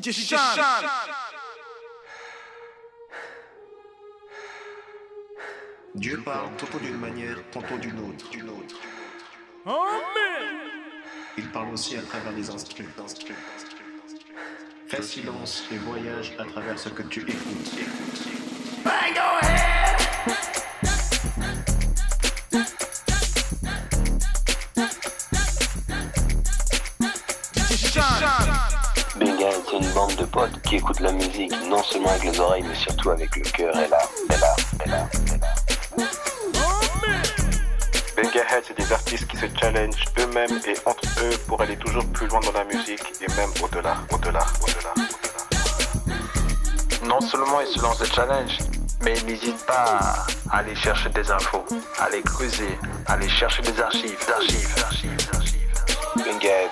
DJ Sean. Dieu parle tantôt d'une manière, tantôt d'une autre, d'une autre. Amen. Il parle aussi à travers des instruments. Fais silence et voyage à travers ce que tu écoutes. Bang, potes qui écoutent la musique non seulement avec les oreilles mais surtout avec le cœur et l'âme, et l'âme, et l'âme, et l'âme. Bengahead, c'est des artistes qui se challengent eux-mêmes et entre eux pour aller toujours plus loin dans la musique et même au-delà, au-delà, au-delà, au-delà. Non seulement ils se lancent des challenges, mais ils n'hésitent pas à aller chercher des infos, à aller creuser, à aller chercher des archives, d'archives, d'archives, d'archives. Bengahead,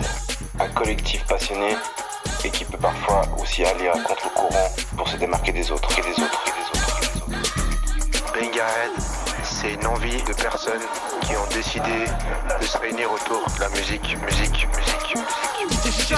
un collectif passionné et qui parfois aussi aller à contre-courant pour se démarquer des autres, et des autres, et des autres, et des autres. Bengahead, c'est une envie de personnes qui ont décidé de se réunir autour de la musique, musique, musique, musique.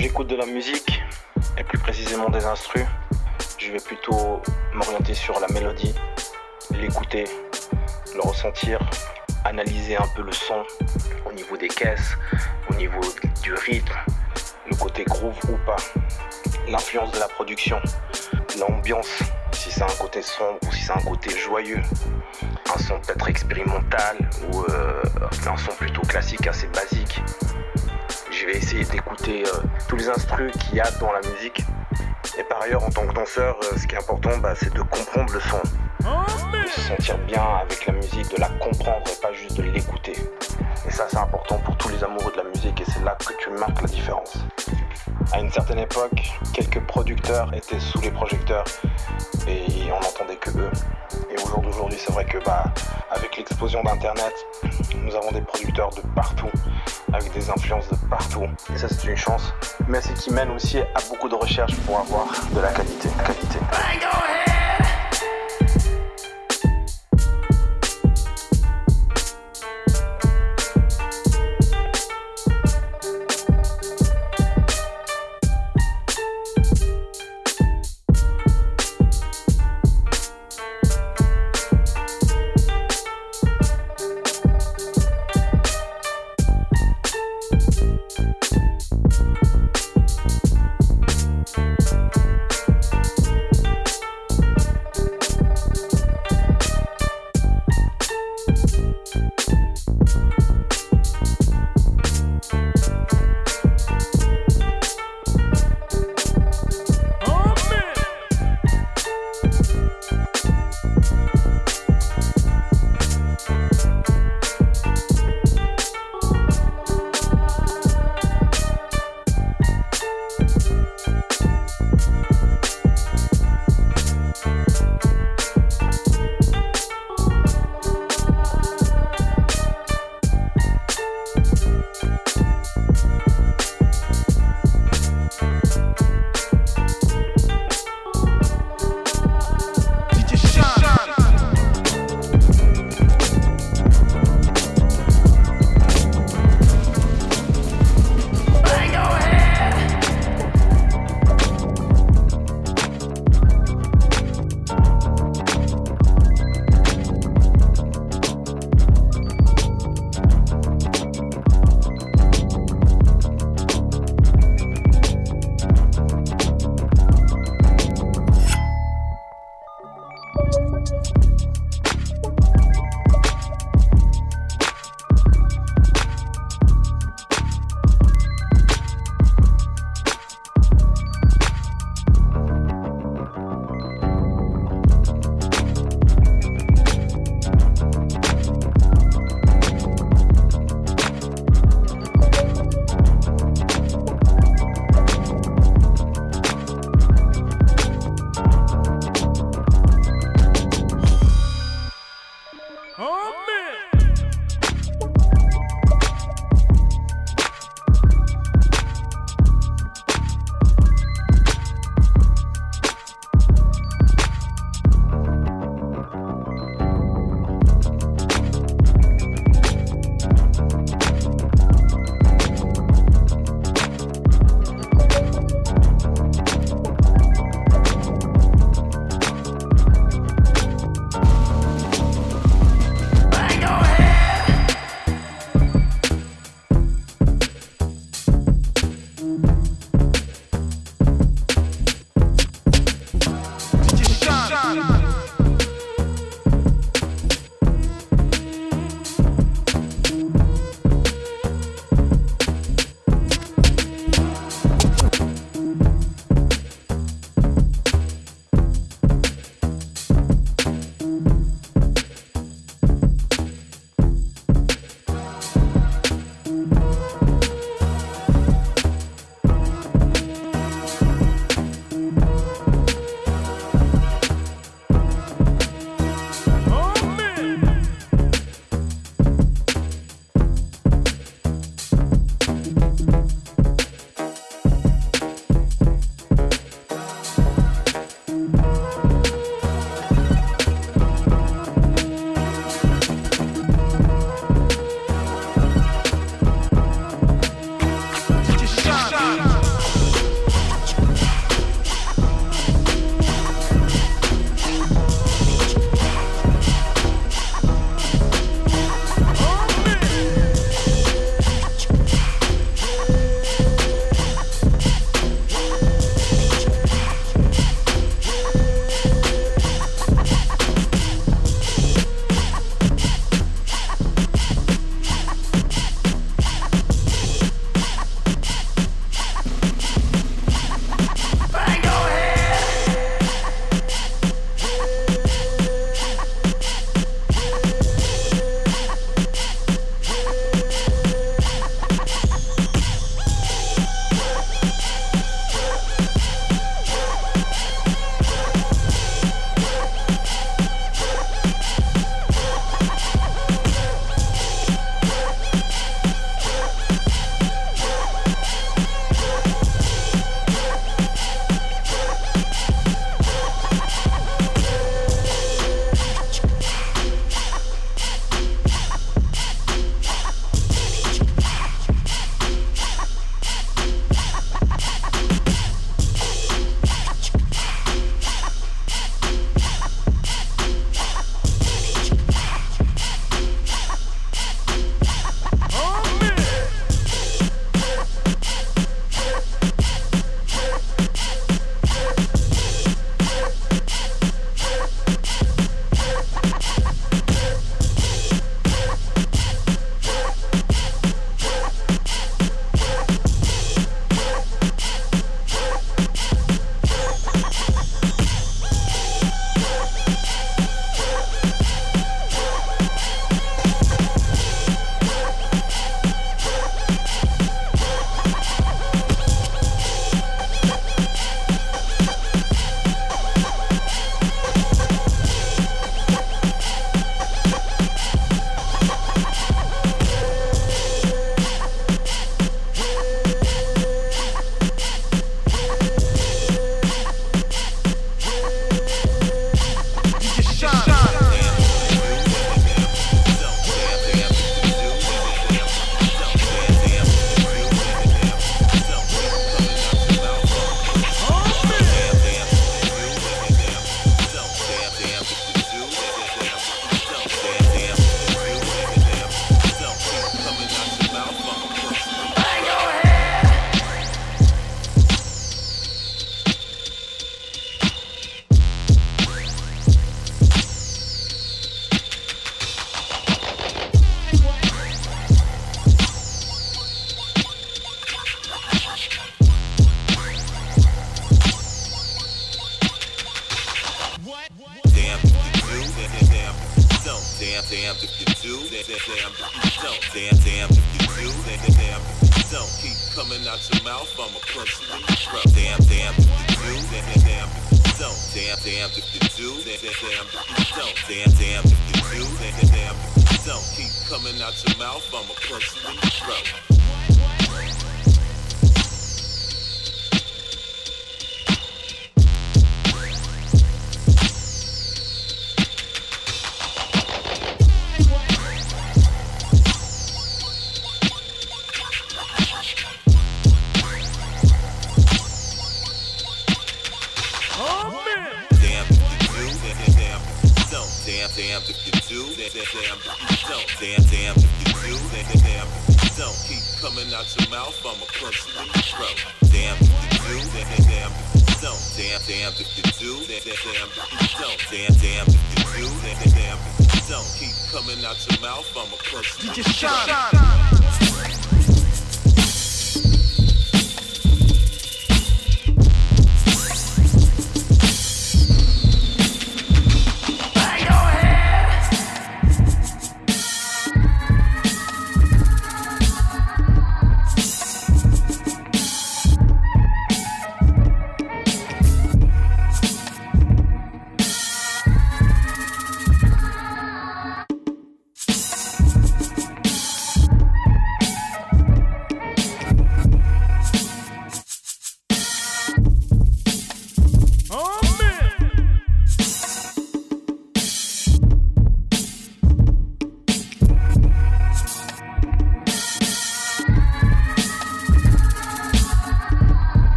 J'écoute de la musique, et plus précisément des instrus, je vais plutôt m'orienter sur la mélodie, l'écouter, le ressentir, analyser un peu le son au niveau des caisses, au niveau du rythme, le côté groove ou pas, l'influence de la production, l'ambiance, si c'est un côté sombre ou si c'est un côté joyeux, un son peut-être expérimental ou euh, un son plutôt classique, assez basique. Je vais essayer d'écouter euh, tous les instruments qu'il y a dans la musique. Et par ailleurs, en tant que danseur, euh, ce qui est important, bah, c'est de comprendre le son. De se sentir bien avec la musique, de la comprendre et pas juste de l'écouter. Et ça, c'est important pour tous les amoureux de la musique et c'est là que tu marques la différence. À une certaine époque, quelques producteurs étaient sous les projecteurs et on n'entendait que eux. Et au jour d'aujourd'hui, c'est vrai que bah, avec l'explosion d'Internet, nous avons des producteurs de partout, avec des influences de partout. Et ça, c'est une chance. Mais c'est qui mène aussi à beaucoup de recherches avoir de la qualité. qualité.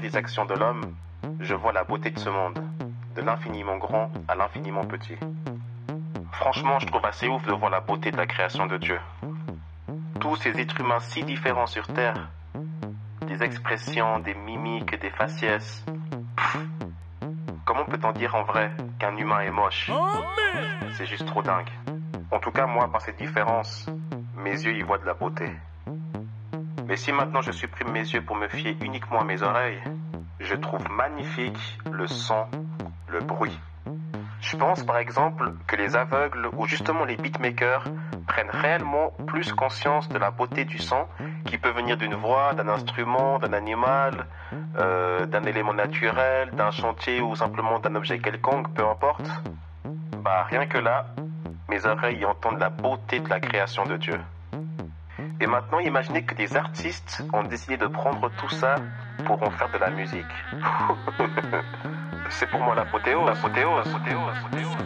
Parler des actions de l'homme, je vois la beauté de ce monde, de l'infiniment grand à l'infiniment petit. Franchement, je trouve assez ouf de voir la beauté de la création de Dieu. Tous ces êtres humains si différents sur Terre, des expressions, des mimiques, des faciès. Pff, comment peut-on dire en vrai qu'un humain est moche? C'est juste trop dingue. En tout cas, moi, par cette différence, mes yeux y voient de la beauté. Mais si maintenant je supprime mes yeux pour me fier uniquement à mes oreilles, je trouve magnifique le son, le bruit. Je pense par exemple que les aveugles ou justement les beatmakers prennent réellement plus conscience de la beauté du son qui peut venir d'une voix, d'un instrument, d'un animal, euh, d'un élément naturel, d'un chantier ou simplement d'un objet quelconque, peu importe. Bah rien que là, mes oreilles y entendent la beauté de la création de Dieu. Et maintenant, imaginez que des artistes ont décidé de prendre tout ça pour en faire de la musique. C'est pour moi l'apothéose. L'apothéose. l'apothéose, l'apothéose,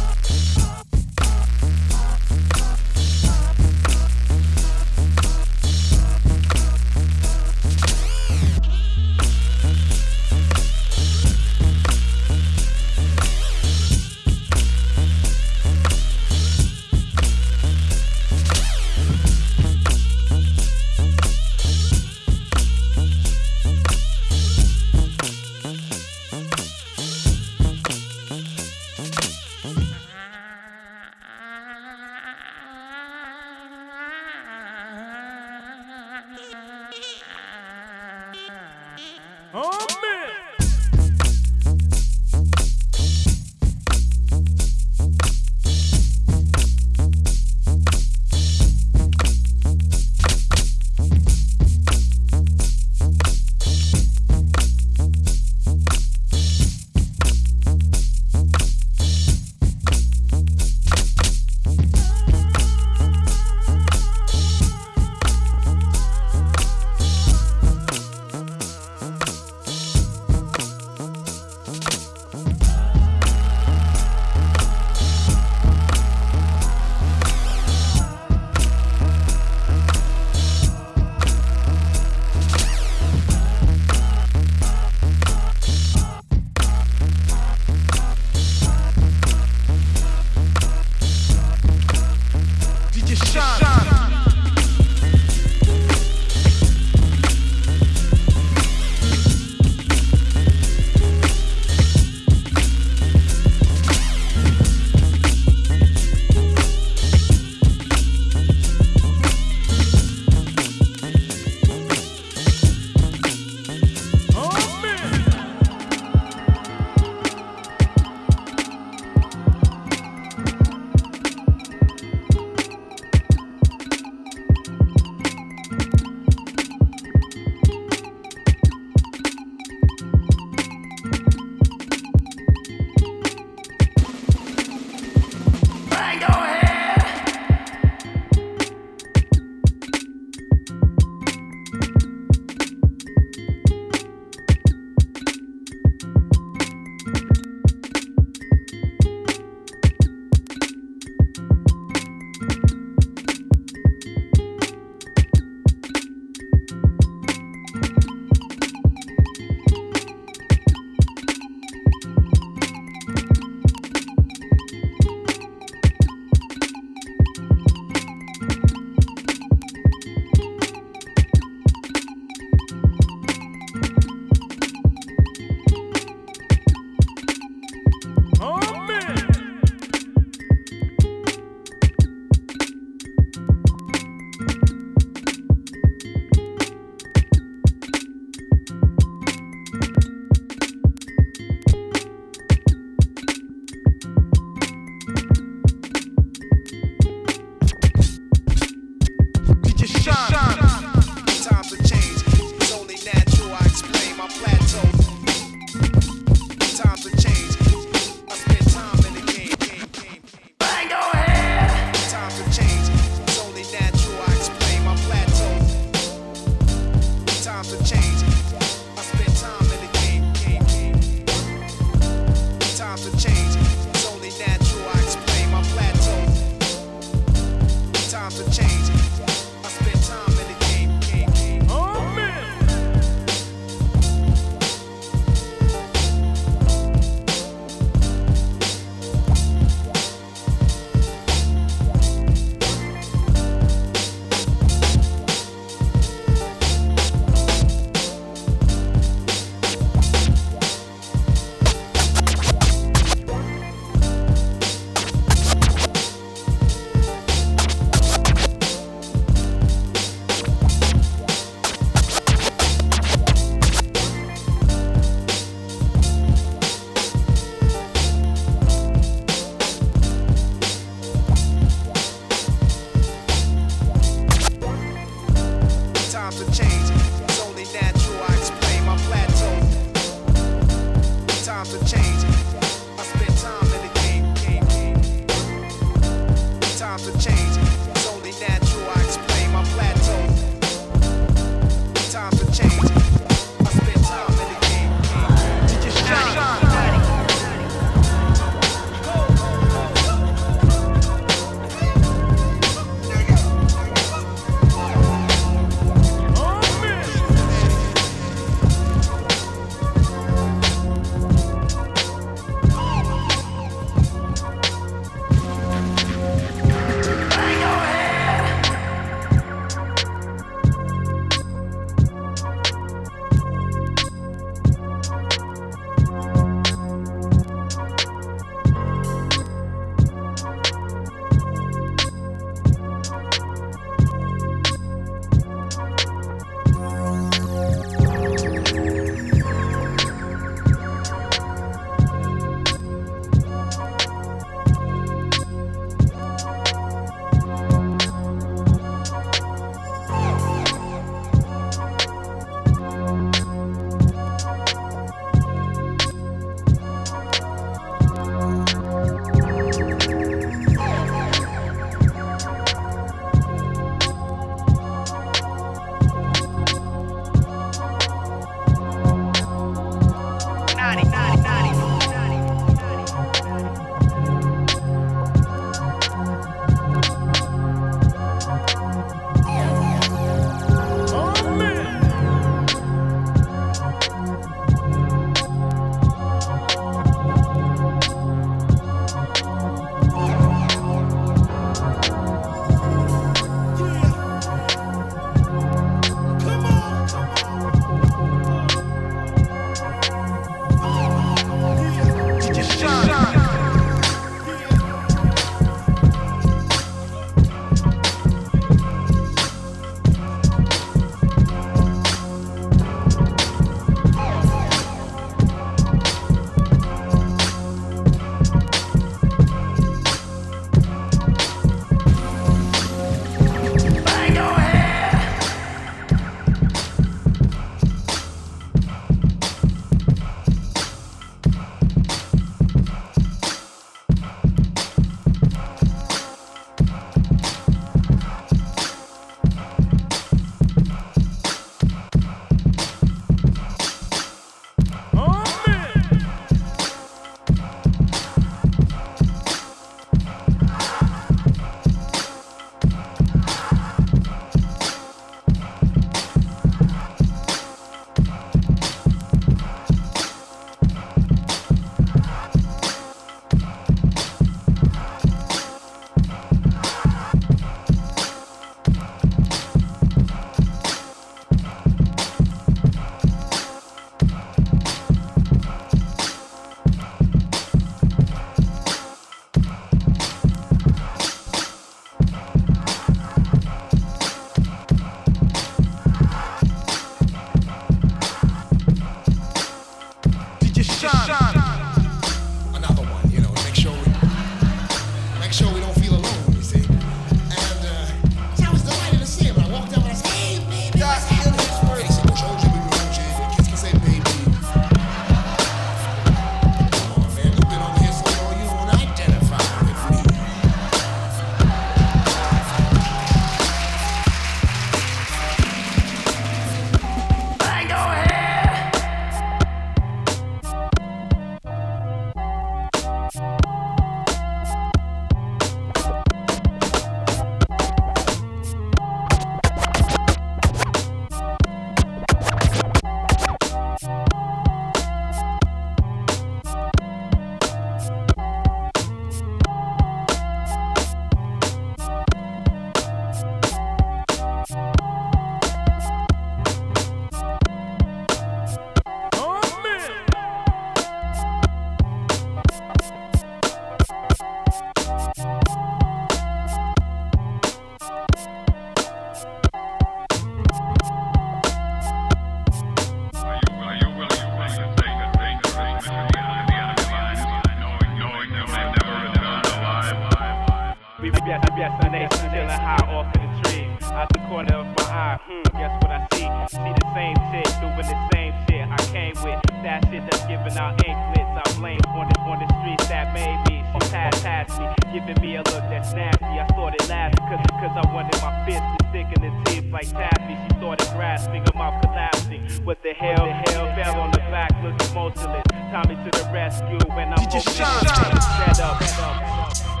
I'm yesterday, feeling high off in the trees. Out the corner of my eye, hmm, guess what I see? See the same shit, doing the same shit I came with. That shit that's giving out anklets. I blame on the, on the streets that made me. She passed past me, giving me a look that's nasty. I thought it last, cause, cause I wanted my fist to stick in the teeth like Taffy. She started grasping, her mouth collapsing. What the hell, the hell? Fell on the back, looking motionless. Tommy to the rescue when I'm opening. Shut up, shut up.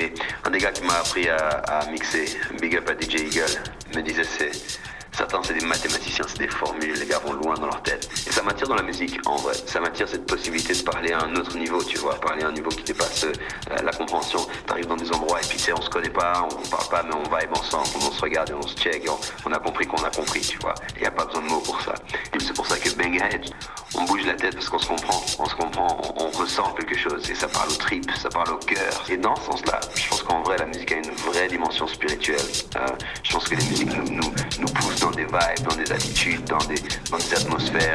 S'exprimer. Un des gars qui m'a appris à, mixer, big up à DJ Eagle, me disait c'est Certains, c'est des mathématiciens, c'est des formules, les gars vont loin dans leur tête. Et ça m'attire dans la musique, en vrai. Ça m'attire cette possibilité de parler à un autre niveau, tu vois, parler à un niveau qui dépasse euh, la compréhension. T'arrives dans des endroits et puis tu sais, on se connaît pas, on parle pas, mais on vibe ensemble, on se regarde et on se check, on, a compris qu'on a compris, tu vois. Il n'y a pas besoin de mots pour ça. Et c'est pour ça que Banghead, on bouge la tête parce qu'on se comprend, on se comprend, on, ressent quelque chose et ça parle aux tripes, ça parle au cœur. Et dans ce sens-là, Euh, je pense que les musiques nous, nous, nous poussent dans des vibes, dans des attitudes, dans des, dans des atmosphères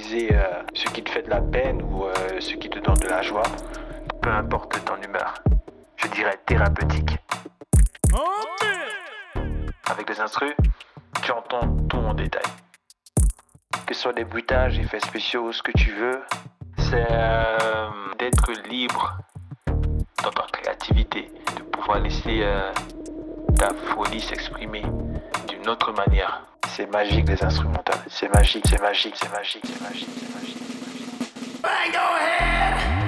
euh, ce qui te fait de la peine ou euh, ce qui te donne de la joie. Peu importe ton humeur. Je dirais thérapeutique. Avec les instrus, tu entends tout en détail. Que ce soit des bruitages, effets spéciaux, ce que tu veux, c'est euh, d'être libre dans ta créativité, de pouvoir laisser ta folie s'exprimer d'une autre manière. C'est magique les instrumentales, c'est magique, c'est magique, c'est magique, c'est magique, c'est magique. Bang your head!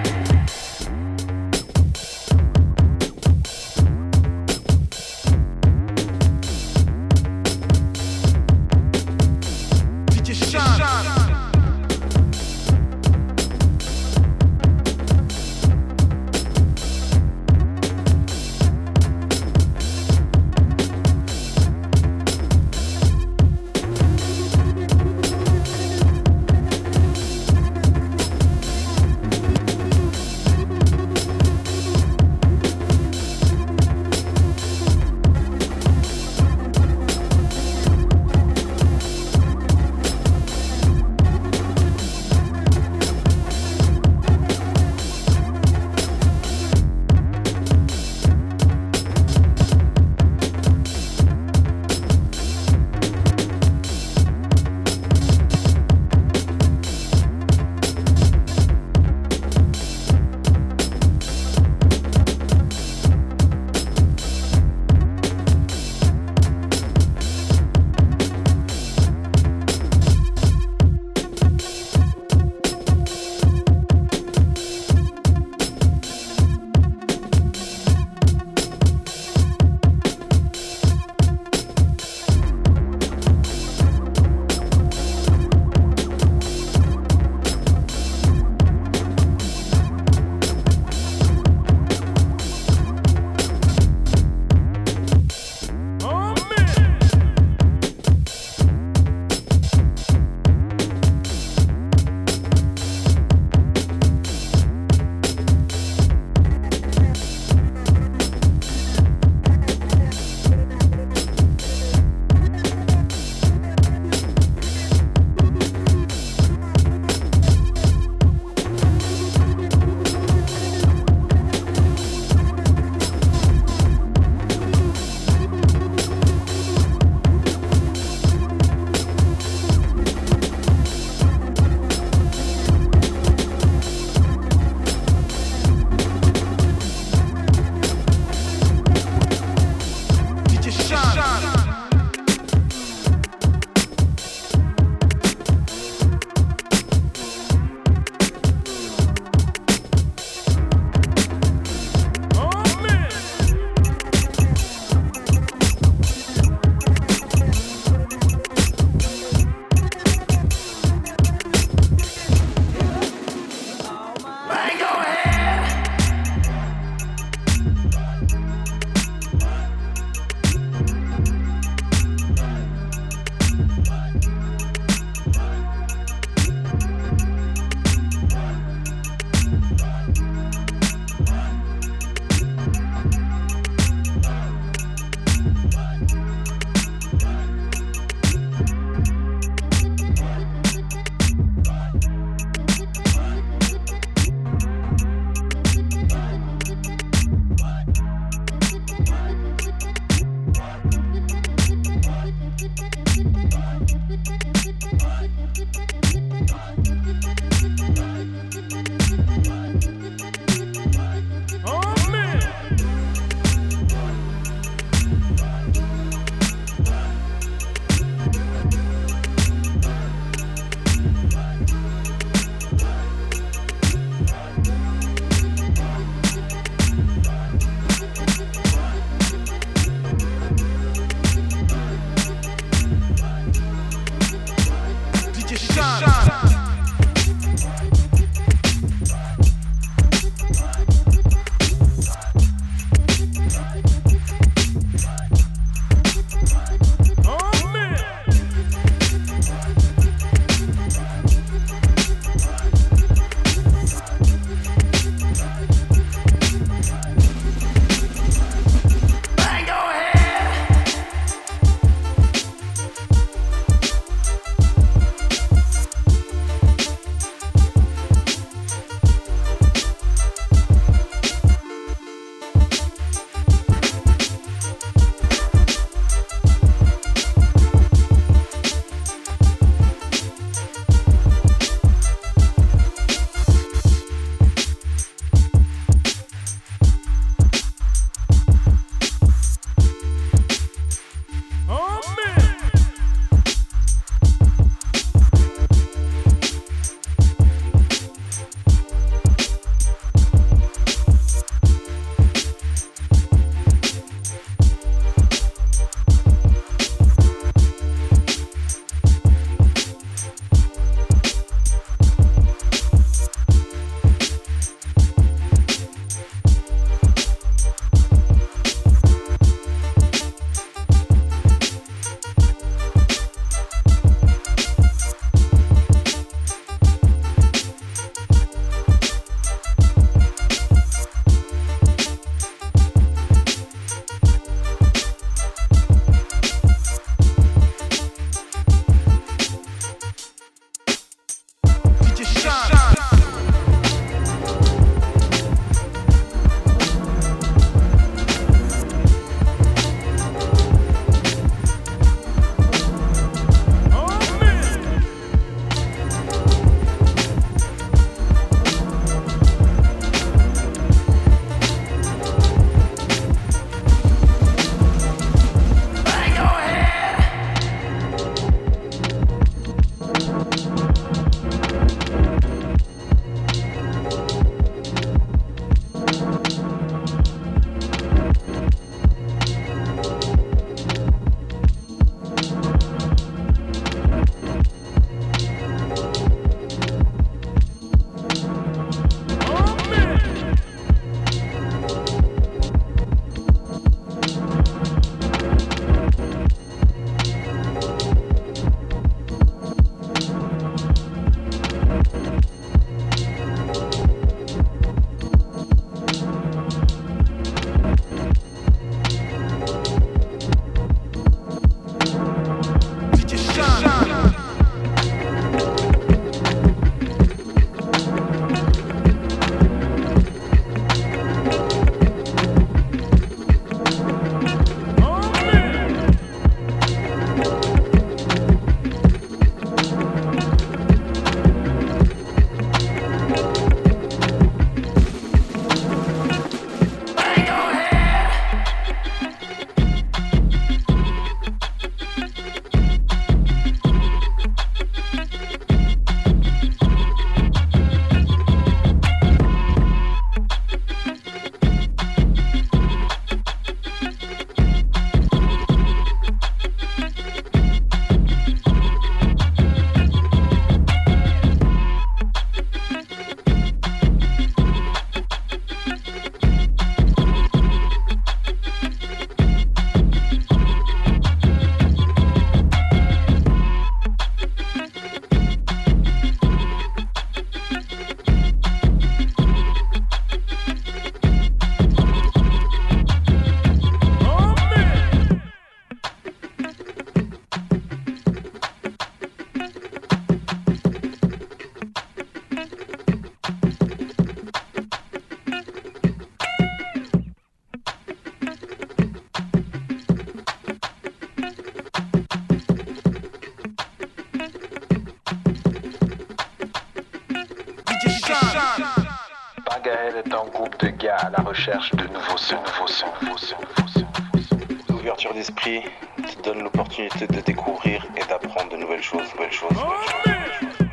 À la recherche de nouveaux sons, nouveaux sons, nouveaux sons, nouveaux sons, nouveaux sons. Une ouverture d'esprit qui donne l'opportunité de découvrir et d'apprendre de nouvelles choses, nouvelles choses, nouvelles choses. nouvelles choses.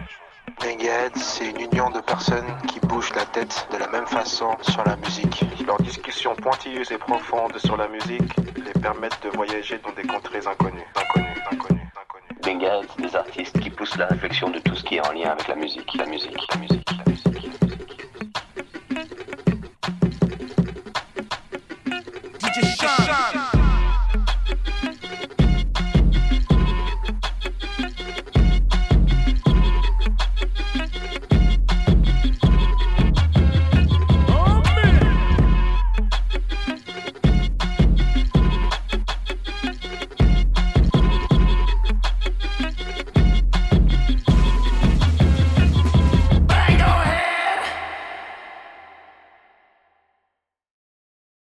Negahead, c'est une union de personnes qui bougent la tête de la même façon sur la musique. Leurs discussions pointilleuses et profondes sur la musique les permettent de voyager dans des contrées